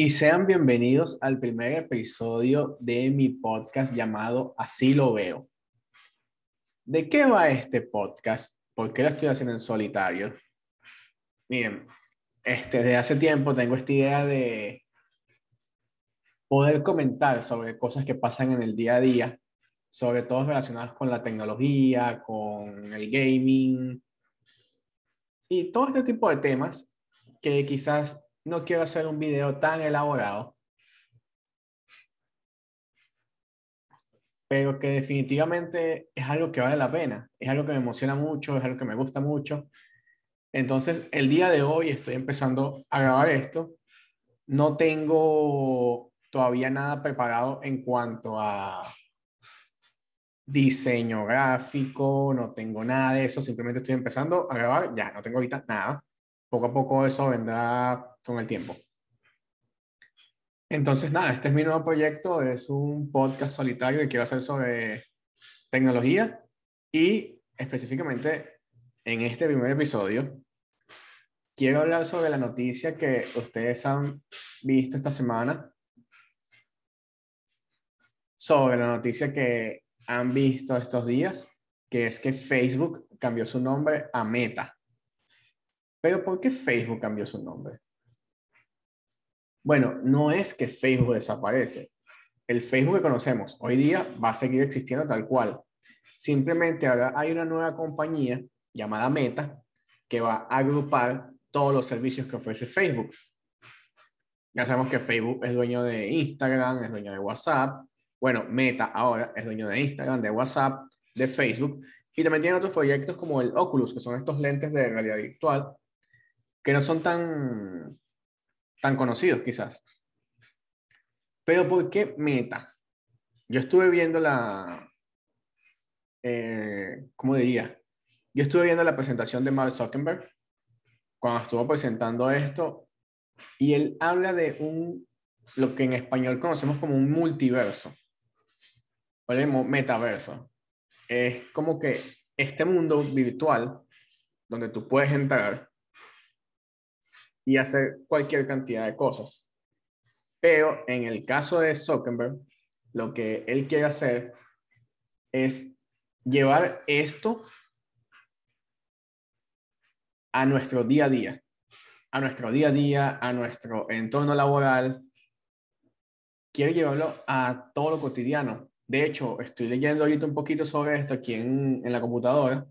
Y sean bienvenidos al primer episodio de mi podcast llamado Así lo veo. ¿De qué va este podcast? ¿Por qué lo estoy haciendo en solitario? Miren, este, desde hace tiempo tengo esta idea de poder comentar sobre cosas que pasan en el día a día, sobre todo relacionadas con la tecnología, con el gaming y todo este tipo de temas que quizás no quiero hacer un video tan elaborado, pero que definitivamente es algo que vale la pena, es algo que me emociona mucho, es algo que me gusta mucho. Entonces, el día de hoy estoy empezando a grabar esto. No tengo todavía nada preparado en cuanto a diseño gráfico, no tengo nada de eso, simplemente estoy empezando a grabar, ya no tengo ahorita nada. Poco a poco eso vendrá con el tiempo. Entonces, nada, este es mi nuevo proyecto, es un podcast solitario que quiero hacer sobre tecnología y específicamente en este primer episodio quiero hablar sobre la noticia que ustedes han visto esta semana, sobre la noticia que han visto estos días, que es que Facebook cambió su nombre a Meta. Pero ¿por qué Facebook cambió su nombre? Bueno, no es que Facebook desaparece. El Facebook que conocemos hoy día va a seguir existiendo tal cual. Simplemente ahora hay una nueva compañía llamada Meta que va a agrupar todos los servicios que ofrece Facebook. Ya sabemos que Facebook es dueño de Instagram, es dueño de WhatsApp. Bueno, Meta ahora es dueño de Instagram, de WhatsApp, de Facebook. Y también tiene otros proyectos como el Oculus, que son estos lentes de realidad virtual, que no son tan tan conocidos quizás. Pero ¿por qué Meta? Yo estuve viendo la, eh, ¿cómo diría? Yo estuve viendo la presentación de Mark Zuckerberg cuando estuvo presentando esto y él habla de un, lo que en español conocemos como un multiverso, o el metaverso. Es como que este mundo virtual donde tú puedes entrar y hacer cualquier cantidad de cosas. Pero en el caso de Zuckerberg, lo que él quiere hacer es llevar esto a nuestro día a día, a nuestro día a día, a nuestro entorno laboral. Quiere llevarlo a todo lo cotidiano. De hecho, estoy leyendo ahorita un poquito sobre esto aquí en, en la computadora.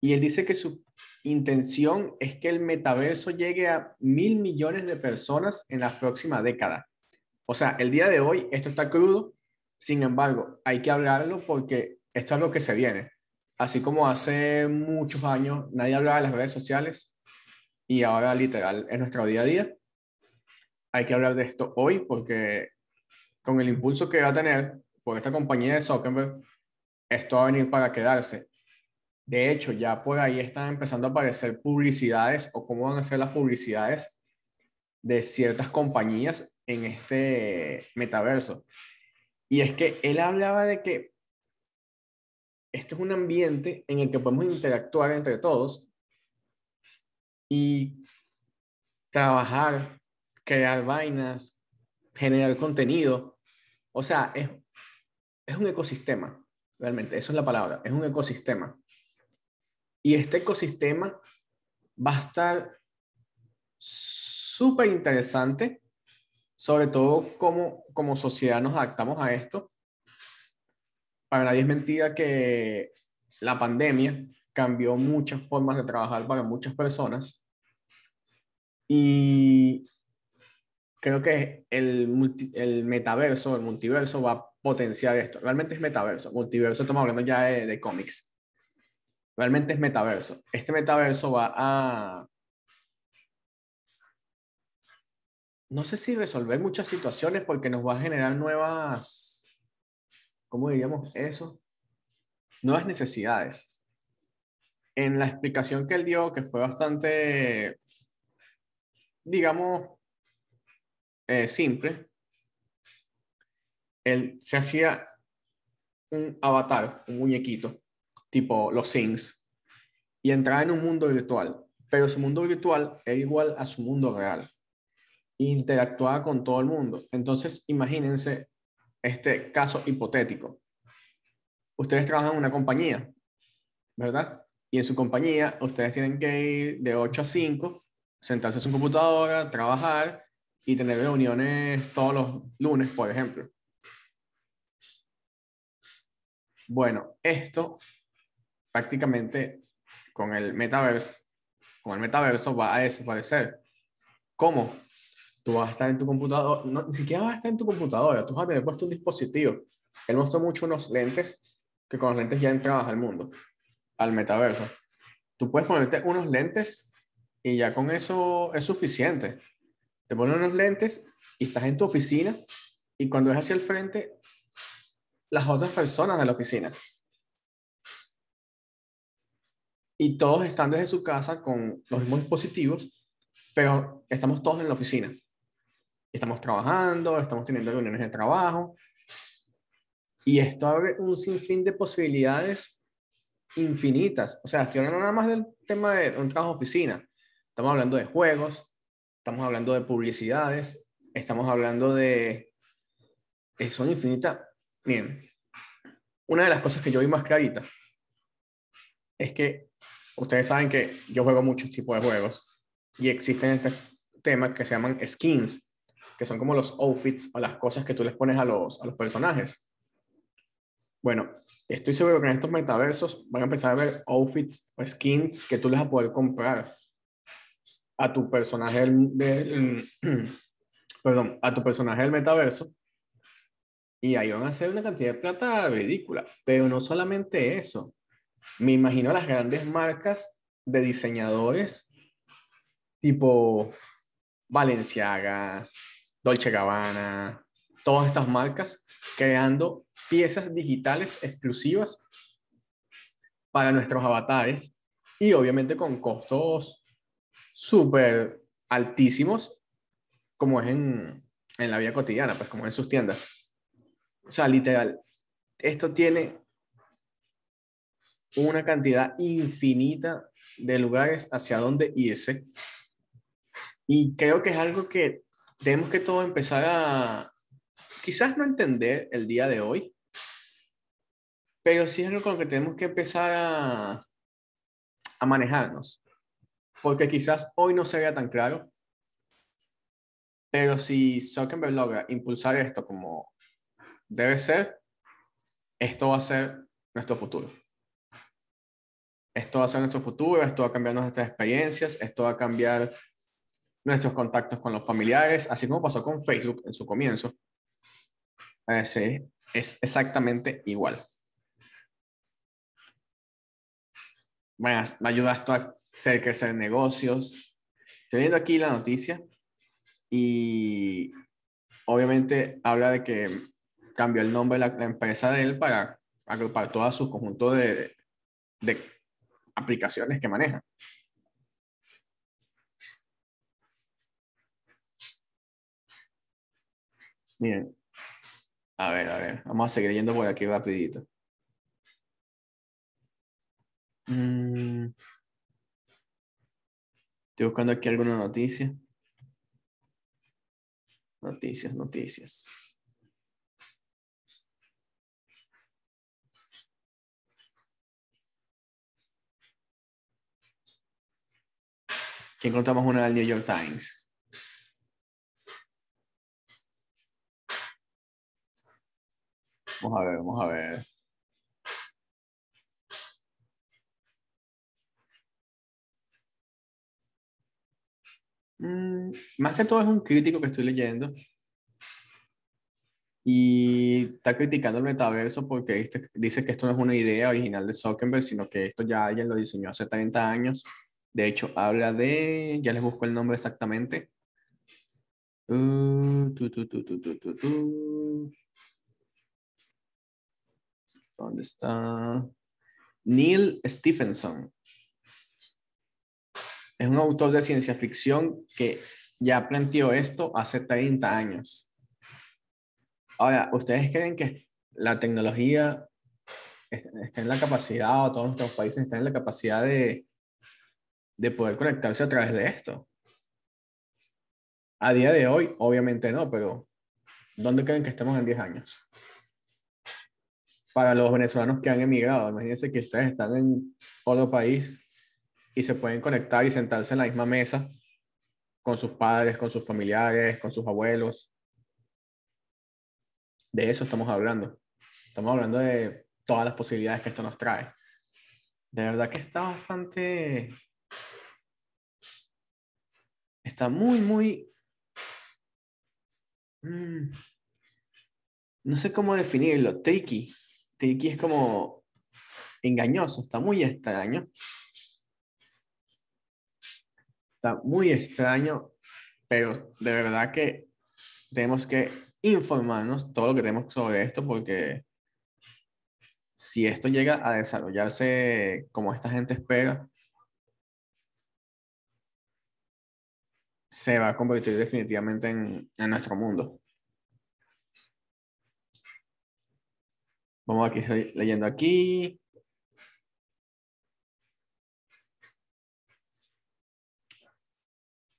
Y él dice que su intención es que el metaverso llegue a mil millones de personas en la próxima década. O sea, el día de hoy esto está crudo, sin embargo, hay que hablarlo porque esto es lo que se viene. Así como hace muchos años nadie hablaba de las redes sociales y ahora literal es nuestro día a día. Hay que hablar de esto hoy porque con el impulso que va a tener por esta compañía de Zuckerberg, esto va a venir para quedarse de hecho, ya por ahí están empezando a aparecer publicidades o cómo van a ser las publicidades de ciertas compañías en este metaverso. Y es que él hablaba de que esto es un ambiente en el que podemos interactuar entre todos y trabajar, crear vainas, generar contenido. O sea, es, es un ecosistema, realmente, eso es la palabra, es un ecosistema. Y este ecosistema va a estar súper interesante, sobre todo cómo como sociedad nos adaptamos a esto. Para nadie es mentira que la pandemia cambió muchas formas de trabajar para muchas personas. Y creo que el, el metaverso, el multiverso va a potenciar esto. Realmente es metaverso. Multiverso, estamos hablando ya de cómics realmente es metaverso. Este metaverso va a, no sé si resolver muchas situaciones porque nos va a generar nuevas, ¿cómo diríamos eso? Nuevas necesidades. En la explicación que él dio, que fue bastante, digamos, eh, simple, él se hacía un avatar, un muñequito, tipo los Sims, y entrar en un mundo virtual, pero su mundo virtual es igual a su mundo real. interactuaba con todo el mundo. Entonces, imagínense este caso hipotético. Ustedes trabajan en una compañía, ¿verdad? Y en su compañía, ustedes tienen que ir de 8 a 5, sentarse en su computadora, trabajar y tener reuniones todos los lunes, por ejemplo. Bueno, esto prácticamente con el metaverso, con el metaverso va a desaparecer. ¿Cómo? Tú vas a estar en tu computadora, no, ni siquiera vas a estar en tu computadora, tú vas a tener puesto un dispositivo. Él mostró mucho unos lentes, que con los lentes ya entrabas al mundo, al metaverso. Tú puedes ponerte unos lentes y ya con eso es suficiente. Te pones unos lentes y estás en tu oficina y cuando ves hacia el frente, las otras personas de la oficina. Y todos están desde su casa con los mismos dispositivos, pero estamos todos en la oficina. Estamos trabajando, estamos teniendo reuniones de trabajo. Y esto abre un sinfín de posibilidades infinitas. O sea, estoy hablando nada más del tema de un trabajo de oficina. Estamos hablando de juegos, estamos hablando de publicidades, estamos hablando de... Son infinitas. Bien, una de las cosas que yo vi más clarita es que ustedes saben que yo juego muchos tipos de juegos y existen estos temas que se llaman skins, que son como los outfits o las cosas que tú les pones a los, a los personajes. Bueno, estoy seguro que en estos metaversos van a empezar a ver outfits o skins que tú les vas a poder comprar a tu personaje del, perdón, a tu personaje del metaverso y ahí van a hacer una cantidad de plata ridícula. Pero no solamente eso. Me imagino las grandes marcas de diseñadores tipo Valenciaga, Dolce Gabbana, todas estas marcas creando piezas digitales exclusivas para nuestros avatares y obviamente con costos súper altísimos como es en, en la vida cotidiana, pues como en sus tiendas. O sea, literal, esto tiene una cantidad infinita de lugares hacia donde irse. Y creo que es algo que tenemos que todo empezar a, quizás no entender el día de hoy, pero sí es algo con lo que tenemos que empezar a, a manejarnos. Porque quizás hoy no se vea tan claro, pero si Zuckerberg logra impulsar esto como debe ser, esto va a ser nuestro futuro. Esto va a ser nuestro futuro, esto va a cambiar nuestras experiencias, esto va a cambiar nuestros contactos con los familiares, así como pasó con Facebook en su comienzo. sí, es exactamente igual. Bueno, me ayuda esto a hacer crecer negocios. Estoy viendo aquí la noticia y obviamente habla de que cambió el nombre de la, empresa de él para agrupar todo su conjunto de, de aplicaciones que maneja. Miren, a ver, a ver, vamos a seguir yendo por aquí rapidito. Mm. Estoy buscando aquí alguna noticia. Noticias, noticias. Encontramos una del New York Times. Vamos a ver, vamos a ver. Mm, más que todo es un crítico que estoy leyendo. Y está criticando el metaverso porque dice que esto no es una idea original de Zuckerberg, sino que esto ya alguien lo diseñó hace 30 años de hecho, habla de, ya les busco el nombre exactamente. Uh, ¿Dónde está? Neil Stephenson. Es un autor de ciencia ficción que ya planteó esto hace 30 años. Ahora, ¿ustedes creen que la tecnología está en la capacidad, o todos nuestros países están en la capacidad de, de poder conectarse a través de esto. A día de hoy, obviamente no, pero ¿dónde creen que estemos en 10 años? Para los venezolanos que han emigrado, imagínense que ustedes están en otro país y se pueden conectar y sentarse en la misma mesa con sus padres, con sus familiares, con sus abuelos. De eso estamos hablando. Estamos hablando de todas las posibilidades que esto nos trae. De verdad que está bastante... Está muy, muy... Mm, no sé cómo definirlo. Tricky. Tricky es como engañoso, está muy extraño. Está muy extraño, pero de verdad que tenemos que informarnos todo lo que tenemos sobre esto porque si esto llega a desarrollarse como esta gente espera, se va a convertir definitivamente en, en nuestro mundo. Vamos aquí leyendo aquí.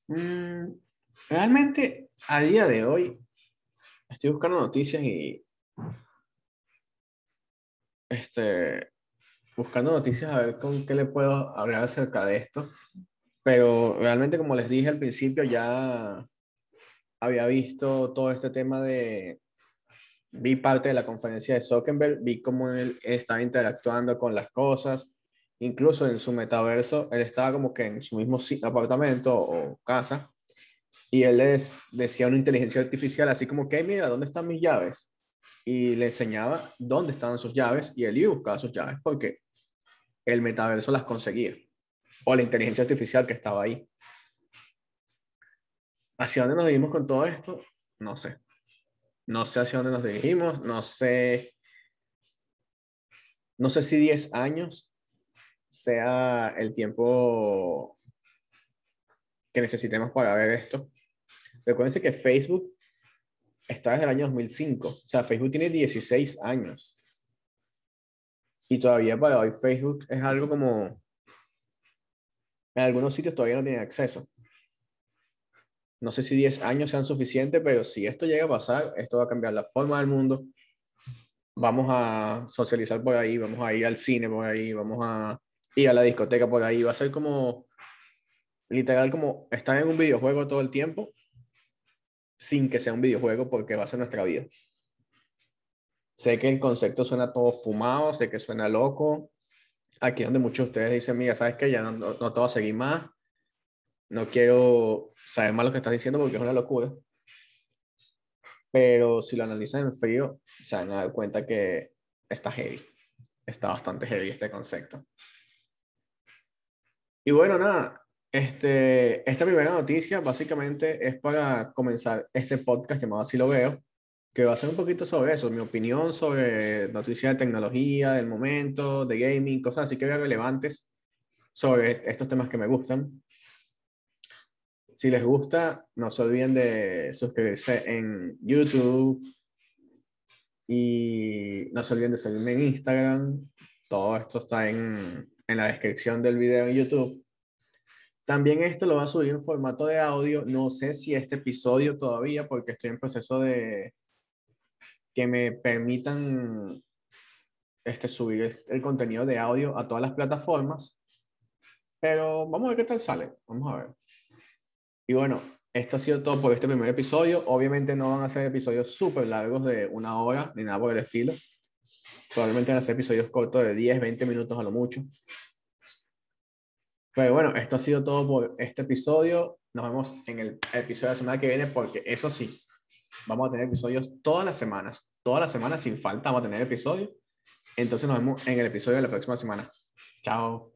Mm, realmente, a día de hoy, estoy buscando noticias y este, buscando noticias a ver con qué le puedo hablar acerca de esto. Pero realmente, como les dije al principio, ya había visto todo este tema de... Vi parte de la conferencia de Zuckerberg, vi cómo él estaba interactuando con las cosas, incluso en su metaverso, él estaba como que en su mismo apartamento o casa, y él les decía una inteligencia artificial así como que, mira, ¿dónde están mis llaves? Y le enseñaba dónde estaban sus llaves y él iba a buscar sus llaves porque el metaverso las conseguía. O la inteligencia artificial que estaba ahí. ¿Hacia dónde nos dirigimos con todo esto? No sé. No sé hacia dónde nos dirigimos, no sé. No sé si 10 años sea el tiempo que necesitemos para ver esto. Recuerden que Facebook está desde el año 2005. O sea, Facebook tiene 16 años. Y todavía para hoy Facebook es algo como... En algunos sitios todavía no tienen acceso. No sé si 10 años sean suficientes, pero si esto llega a pasar, esto va a cambiar la forma del mundo. Vamos a socializar por ahí, vamos a ir al cine por ahí, vamos a ir a la discoteca por ahí. Va a ser como, literal, como estar en un videojuego todo el tiempo, sin que sea un videojuego porque va a ser nuestra vida. Sé que el concepto suena todo fumado, sé que suena loco. Aquí donde muchos de ustedes dicen, mira, ¿sabes qué? Ya no, no, te voy a seguir más. No quiero saber más lo que estás diciendo porque es una locura. Pero si lo analizan en frío, se van a dar cuenta que está heavy. Está bastante heavy este concepto. Y bueno, nada, este, esta primera noticia básicamente es para comenzar este podcast llamado Así lo veo, que va a ser un poquito sobre eso, mi opinión sobre noticias de tecnología, del momento, de gaming, cosas así que vean relevantes sobre estos temas que me gustan. Si les gusta, no se olviden de suscribirse en YouTube y no se olviden de seguirme en Instagram. Todo esto está en, en la descripción del video en YouTube. También esto lo va a subir en formato de audio. No sé si este episodio todavía, porque estoy en proceso de que me permitan este, subir el contenido de audio a todas las plataformas. Pero vamos a ver qué tal sale. Vamos a ver. Y bueno, esto ha sido todo por este primer episodio. Obviamente no van a ser episodios súper largos de una hora ni nada por el estilo. Probablemente van a ser episodios cortos de 10, 20 minutos a lo mucho. Pero bueno, esto ha sido todo por este episodio. Nos vemos en el episodio de la semana que viene porque eso sí, vamos a tener episodios todas las semanas. Todas las semanas sin falta vamos a tener episodios. Entonces nos vemos en el episodio de la próxima semana. Chao.